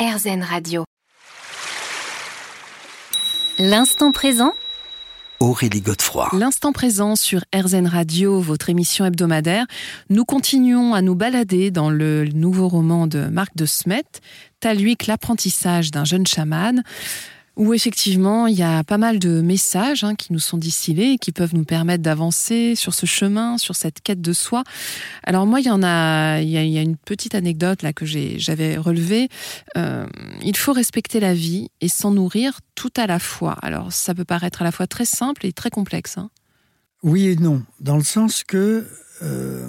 RZN Radio. L'instant présent Aurélie Godefroy. L'instant présent sur RZN Radio, votre émission hebdomadaire. Nous continuons à nous balader dans le nouveau roman de Marc de Smet, Taluik, l'apprentissage d'un jeune chaman où effectivement il y a pas mal de messages hein, qui nous sont distillés et qui peuvent nous permettre d'avancer sur ce chemin, sur cette quête de soi. Alors moi, il y en a, il y a, une petite anecdote là que j'avais relevée. Euh, il faut respecter la vie et s'en nourrir tout à la fois. Alors ça peut paraître à la fois très simple et très complexe. Hein. Oui et non, dans le sens que euh,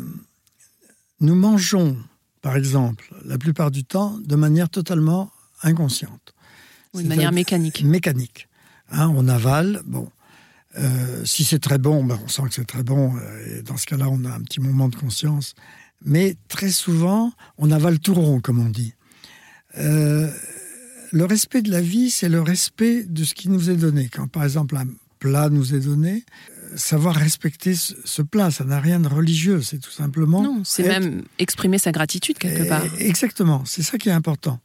nous mangeons, par exemple, la plupart du temps, de manière totalement inconsciente de manière mécanique. Mécanique. Hein, on avale, bon. Euh, si c'est très bon, ben on sent que c'est très bon. Euh, et dans ce cas-là, on a un petit moment de conscience. Mais très souvent, on avale tout rond, comme on dit. Euh, le respect de la vie, c'est le respect de ce qui nous est donné. Quand, par exemple, un plat nous est donné, savoir respecter ce, plat, ça n'a rien de religieux, c'est tout simplement... Non, c'est même exprimer sa gratitude quelque part. Exactement, c'est ça qui est important.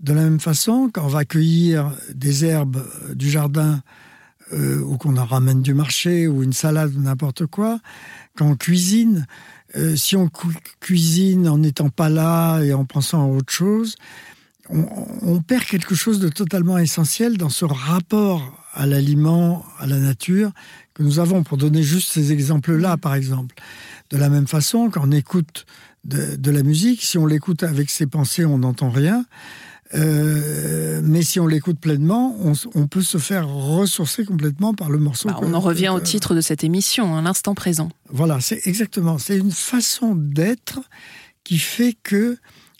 De la même façon, quand on va cueillir des herbes du jardin euh, ou qu'on en ramène du marché ou une salade ou n'importe quoi, quand on cuisine, euh, si on cuisine en n'étant pas là et en pensant à autre chose, on, perd quelque chose de totalement essentiel dans ce rapport à l'aliment, à la nature que nous avons, pour donner juste ces exemples-là, par exemple. De la même façon, quand on écoute de la musique, si on l'écoute avec ses pensées, on n'entend rien. Euh, mais si on l'écoute pleinement, on, peut se faire ressourcer complètement par le morceau. Bah, on en revient au titre de cette émission, à l'instant présent. Voilà, c'est exactement. C'est une façon d'être qui fait que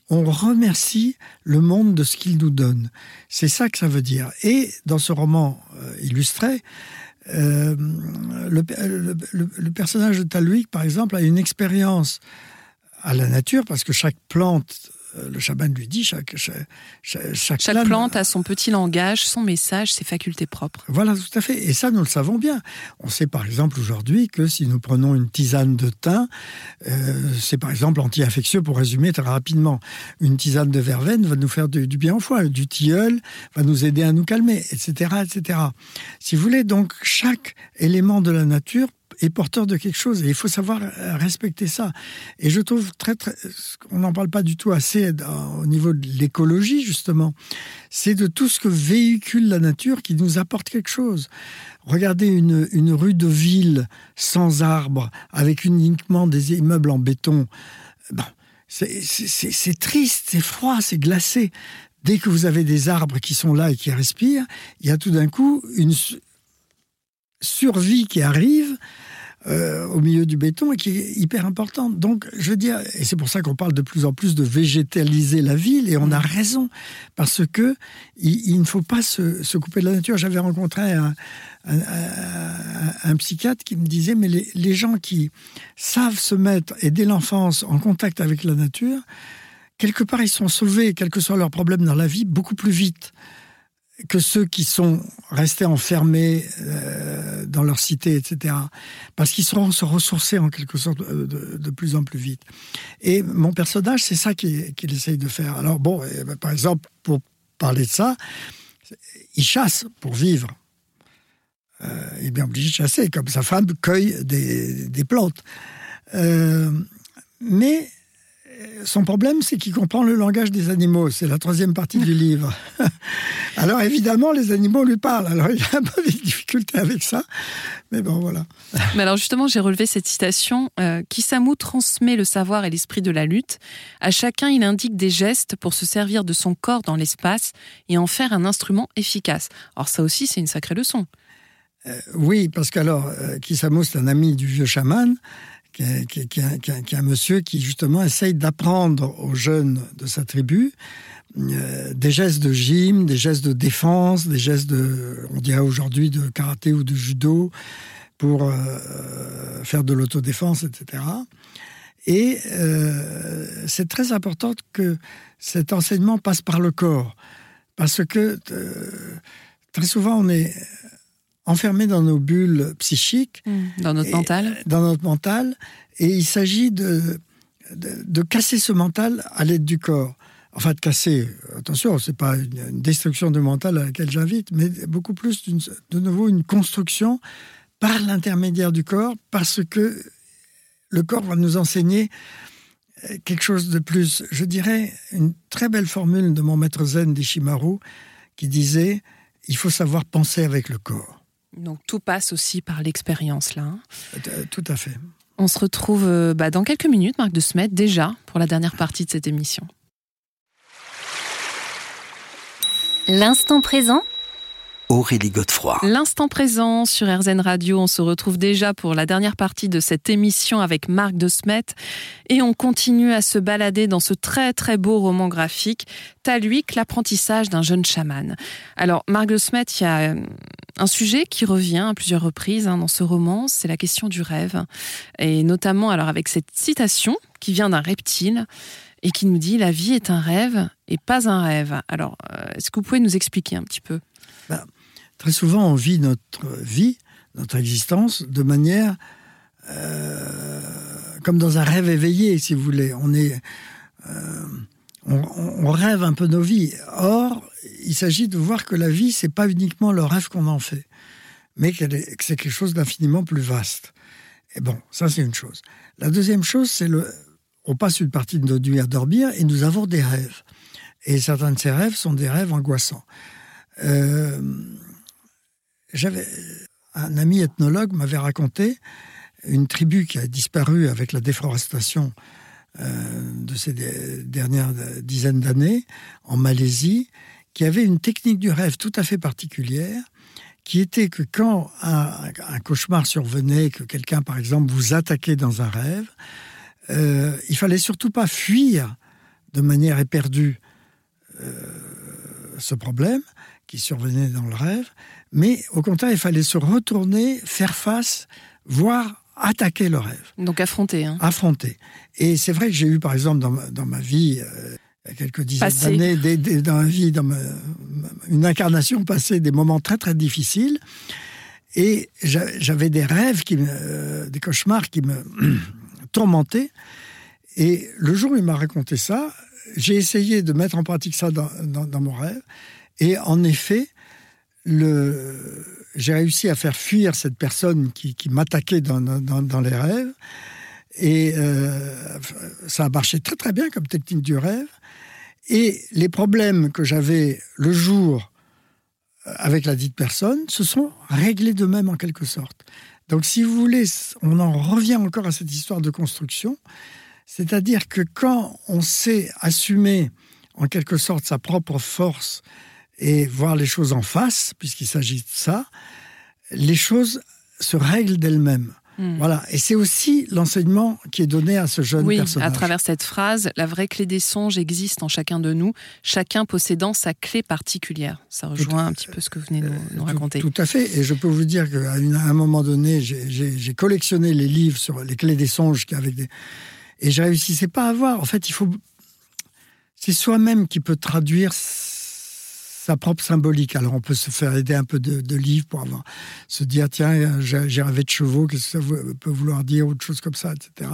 on remercie le monde de ce qu'il nous donne. C'est ça que ça veut dire. Et dans ce roman euh, illustré, euh, le, le, personnage de Talwig, par exemple, a une expérience à la nature, parce que chaque plante euh, le chaman lui dit chaque chaque, chaque, plante a son petit langage, son message, ses facultés propres. Voilà, tout à fait. Et ça, nous le savons bien. On sait par exemple aujourd'hui que si nous prenons une tisane de thym, euh, c'est par exemple anti-infectieux pour résumer très rapidement. Une tisane de verveine va nous faire du, bien au foie, du tilleul va nous aider à nous calmer, etc., etc. Si vous voulez, donc chaque élément de la nature est porteur de quelque chose et il faut savoir euh, respecter ça. Et je trouve très, très on n'en parle pas du tout assez au niveau de l'écologie justement. C'est de tout ce que véhicule la nature qui nous apporte quelque chose. Regardez une, une rue de ville sans arbres, avec uniquement des immeubles en béton. Bon, c'est triste, c'est froid, c'est glacé. Dès que vous avez des arbres qui sont là et qui respirent, il y a tout d'un coup une survie qui arrive euh, au milieu du béton et qui est hyper importante. Donc, je veux dire, et c'est pour ça qu'on parle de plus en plus de végétaliser la ville, et on a raison, parce que il, ne faut pas se, couper de la nature. J'avais rencontré un, un, psychiatre qui me disait, mais les, les gens qui savent se mettre, et dès l'enfance, en contact avec la nature, quelque part, ils sont sauvés, quels que soient leurs problèmes dans la vie, beaucoup plus vite que ceux qui sont restés enfermés euh, dans leur cité, etc. Parce qu'ils seront se ressourcer en quelque sorte euh, de, plus en plus vite. Et mon personnage, c'est ça qu'il essaye de faire. Alors bon, eh ben, par exemple, pour parler de ça, il chasse pour vivre. Euh, il est bien obligé de chasser, comme sa femme cueille des, des plantes. mais son problème, c'est qu'il comprend le langage des animaux. C'est la troisième partie du livre. Alors évidemment, les animaux lui parlent. Alors il a un peu des difficultés avec ça. Mais bon, voilà. Mais alors justement, j'ai relevé cette citation. Euh, Kisamu transmet le savoir et l'esprit de la lutte. À chacun, il indique des gestes pour se servir de son corps dans l'espace et en faire un instrument efficace. Alors ça aussi, c'est une sacrée leçon. Euh, oui, parce qu'alors, euh, Kisamu, c'est un ami du vieux chaman qui est, un monsieur qui justement essaye d'apprendre aux jeunes de sa tribu euh, des gestes de gym, des gestes de défense, des gestes de, on dirait aujourd'hui de karaté ou de judo pour euh, faire de l'autodéfense, etc. Et euh, c'est très important que cet enseignement passe par le corps, parce que très souvent on est enfermés dans nos bulles psychiques. Mmh. Dans notre mental. Dans notre mental. Et il s'agit de, de, casser ce mental à l'aide du corps. enfin de casser, attention, c'est pas une destruction de mental à laquelle j'invite, mais beaucoup plus de nouveau une construction par l'intermédiaire du corps, parce que le corps va nous enseigner euh, quelque chose de plus, je dirais, une très belle formule de mon maître zen d'Ishimaru qui disait il faut savoir penser avec le corps. Donc tout passe aussi par l'expérience là. Hein. Euh, tout à fait. On se retrouve euh, bah, dans quelques minutes, Marc de Smet, déjà pour la dernière partie de cette émission. L'instant présent Aurélie Godefroy. L'instant présent sur RZN Radio, on se retrouve déjà pour la dernière partie de cette émission avec Marc de Smet et on continue à se balader dans ce très très beau roman graphique, Taluik, l'apprentissage d'un jeune chaman. Alors Marc de Smet, il y a euh, un sujet qui revient à plusieurs reprises hein, dans ce roman, c'est la question du rêve et notamment alors avec cette citation qui vient d'un reptile et qui nous dit la vie est un rêve et pas un rêve. Alors, euh, est-ce que vous pouvez nous expliquer un petit peu? Ben, Très souvent, on vit notre vie, notre existence, de manière euh, comme dans un rêve éveillé, si vous voulez. Euh, on, rêve un peu nos vies. Or, il s'agit de voir que la vie, c'est pas uniquement le rêve qu'on en fait, mais que c'est quelque chose d'infiniment plus vaste. Et bon, ça c'est une chose. La deuxième chose, c'est le, on passe une partie de notre nuit à dormir et nous avons des rêves. Et certains de ces rêves sont des rêves angoissants. Euh, j'avais un ami ethnologue m'avait raconté une tribu qui a disparu avec la déforestation euh, de ces dernières dizaines d'années en Malaisie, qui avait une technique du rêve tout à fait particulière, qui était que quand un, cauchemar survenait, que quelqu'un, par exemple, vous attaquait dans un rêve, euh, il fallait surtout pas fuir de manière éperdue euh, ce problème qui survenait dans le rêve, mais au contraire, il fallait se retourner, faire face, voire attaquer le rêve. Donc affronter. Hein. Affronter. Et c'est vrai que j'ai eu, par exemple, dans ma, dans ma vie, euh, il y a quelques dizaines d'années, dans ma vie, dans une incarnation passée, des moments très très difficiles. Et j'avais des rêves, qui me, des cauchemars qui me tourmentaient. Et le jour où il m'a raconté ça, j'ai essayé de mettre en pratique ça dans, dans mon rêve. Et en effet, j'ai réussi à faire fuir cette personne qui, m'attaquait dans, les rêves. Et euh, ça a marché très très bien comme technique du rêve. Et les problèmes que j'avais le jour euh, avec la dite personne se sont réglés d'eux-mêmes en quelque sorte. Donc si vous voulez, on en revient encore à cette histoire de construction. C'est-à-dire que quand on sait assumer en quelque sorte sa propre force et voir les choses en face, puisqu'il s'agit de ça, les choses se règlent d'elles-mêmes. Hmm. Voilà, et c'est aussi l'enseignement qui est donné à ce jeune oui, personnage. à travers cette phrase, la vraie clé des songes existe en chacun de nous, chacun possédant sa clé particulière. Ça rejoint un petit peu ce que vous venez nous, nous raconter. Tout, à fait, et je peux vous dire qu'à un moment donné, j'ai collectionné les livres sur les clés des songes avec des... et je réussissais pas à voir. En fait, il faut, c'est soi-même qui peut traduire propre symbolique. Alors on peut se faire aider un peu de, livres pour avoir, se dire tiens, j'ai rêvé de chevaux, qu'est-ce que ça peut vouloir dire, autre chose comme ça, etc.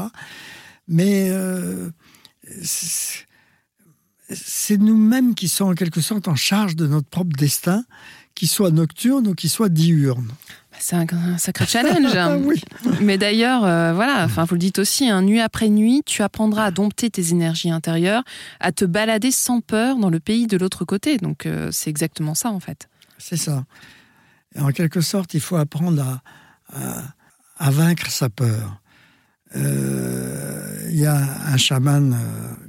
Mais euh, c'est nous-mêmes qui sommes en quelque sorte en charge de notre propre destin, qu'il soit nocturne ou qu'il soit diurne. C'est un, sacré challenge. Hein. Mais d'ailleurs, euh, voilà, enfin, vous le dites aussi, hein, nuit après nuit, tu apprendras à dompter tes énergies intérieures, à te balader sans peur dans le pays de l'autre côté. Donc, euh, c'est exactement ça, en fait. C'est ça. en quelque sorte, il faut apprendre à, à, vaincre sa peur. Euh, il y a un chaman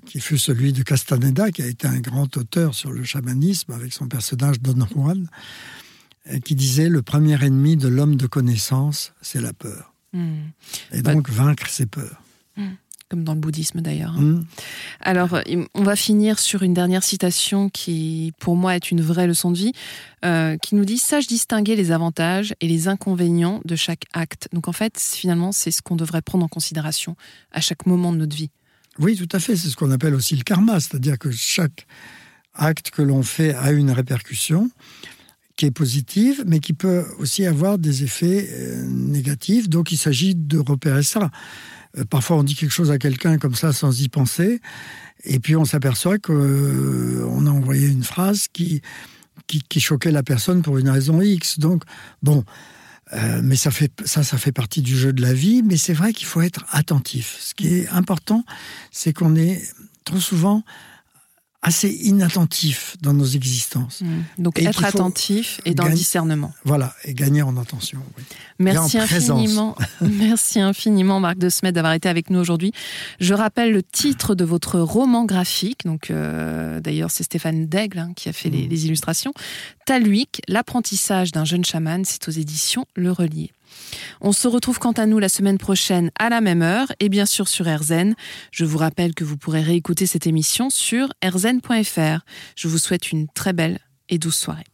qui fut celui de Castaneda, qui a été un grand auteur sur le chamanisme avec son personnage Don Juan qui disait le premier ennemi de l'homme de connaissance, c'est la peur. Hmm. Et bah, donc vaincre ses peurs. Hmm. Comme dans le bouddhisme d'ailleurs. Hein. Alors, on va finir sur une dernière citation qui, pour moi, est une vraie leçon de vie, euh, qui nous dit Sache distinguer les avantages et les inconvénients de chaque acte. Donc, en fait, finalement, c'est ce qu'on devrait prendre en considération à chaque moment de notre vie. Oui, tout à fait. C'est ce qu'on appelle aussi le karma, c'est-à-dire que chaque acte que l'on fait a une répercussion qui est positive, mais qui peut aussi avoir des effets euh, négatifs. Donc il s'agit de repérer ça. Euh, parfois on dit quelque chose à quelqu'un comme ça sans y penser, et puis on s'aperçoit qu'on a envoyé une phrase qui, qui, choquait la personne pour une raison X. Donc, bon, mais ça, fait, ça, ça fait partie du jeu de la vie, mais c'est vrai qu'il faut être attentif. Ce qui est important, c'est qu'on est trop souvent assez inattentif dans nos existences. Mmh. Donc être attentif et dans le discernement. Voilà, et gagner en intention. Merci infiniment. Merci infiniment Marc de Smet d'avoir été avec nous aujourd'hui. Je rappelle le titre de votre roman graphique. Donc euh, d'ailleurs c'est Stéphane Daigle hein, qui a fait les, mmh. les illustrations. Taluik, l'apprentissage d'un jeune chaman. C'est aux éditions Le Relier. On se retrouve quant à nous la semaine prochaine à la même heure et bien sûr sur RZN. Je vous rappelle que vous pourrez réécouter cette émission sur rzn.fr. Je vous souhaite une très belle et douce soirée.